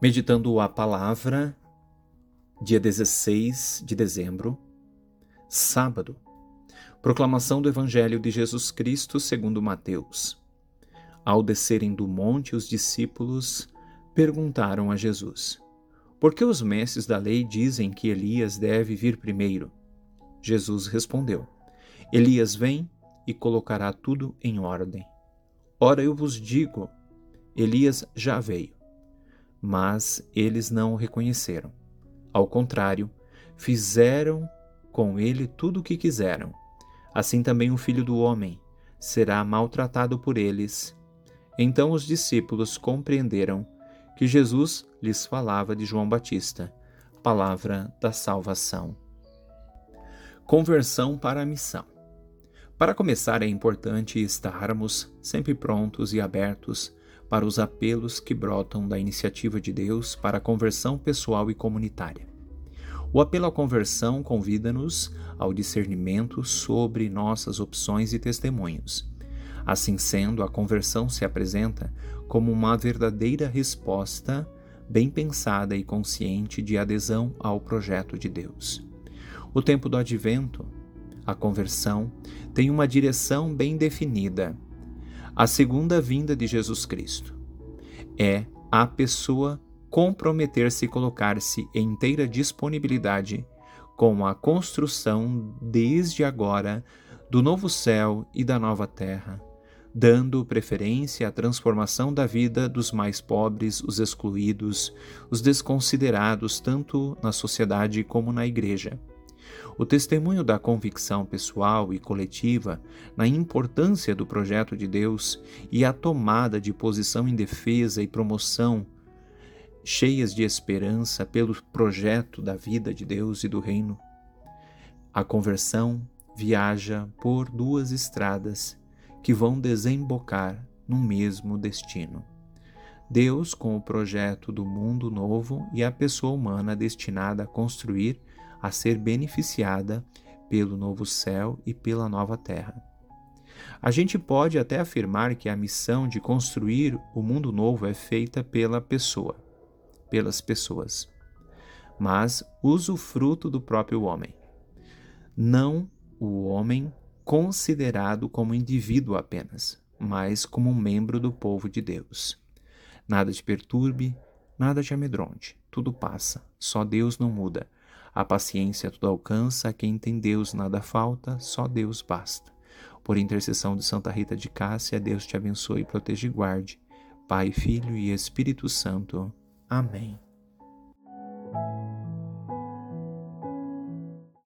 Meditando a palavra, dia 16 de dezembro, sábado. Proclamação do Evangelho de Jesus Cristo segundo Mateus. Ao descerem do monte, os discípulos perguntaram a Jesus: Por que os mestres da lei dizem que Elias deve vir primeiro? Jesus respondeu: Elias vem e colocará tudo em ordem. Ora, eu vos digo: Elias já veio mas eles não o reconheceram. Ao contrário, fizeram com ele tudo o que quiseram. Assim também o filho do homem será maltratado por eles. Então os discípulos compreenderam que Jesus lhes falava de João Batista, palavra da salvação. Conversão para a missão. Para começar, é importante estarmos sempre prontos e abertos para os apelos que brotam da iniciativa de Deus para a conversão pessoal e comunitária. O apelo à conversão convida-nos ao discernimento sobre nossas opções e testemunhos. Assim sendo, a conversão se apresenta como uma verdadeira resposta bem pensada e consciente de adesão ao projeto de Deus. O tempo do advento, a conversão, tem uma direção bem definida a segunda vinda de Jesus Cristo. É a pessoa comprometer-se e colocar-se em inteira disponibilidade com a construção desde agora do novo céu e da nova terra, dando preferência à transformação da vida dos mais pobres, os excluídos, os desconsiderados, tanto na sociedade como na igreja o testemunho da convicção pessoal e coletiva na importância do projeto de Deus e a tomada de posição em defesa e promoção, cheias de esperança pelo projeto da vida de Deus e do Reino. A conversão viaja por duas estradas que vão desembocar no mesmo destino. Deus com o projeto do mundo novo e a pessoa humana destinada a construir a ser beneficiada pelo novo céu e pela nova terra. A gente pode até afirmar que a missão de construir o mundo novo é feita pela pessoa, pelas pessoas, mas usa o fruto do próprio homem, não o homem considerado como indivíduo apenas, mas como um membro do povo de Deus. Nada te perturbe, nada te amedronte, tudo passa, só Deus não muda a paciência tudo alcança, a quem tem Deus nada falta, só Deus basta. Por intercessão de Santa Rita de Cássia, Deus te abençoe, proteja e guarde. Pai, Filho e Espírito Santo. Amém.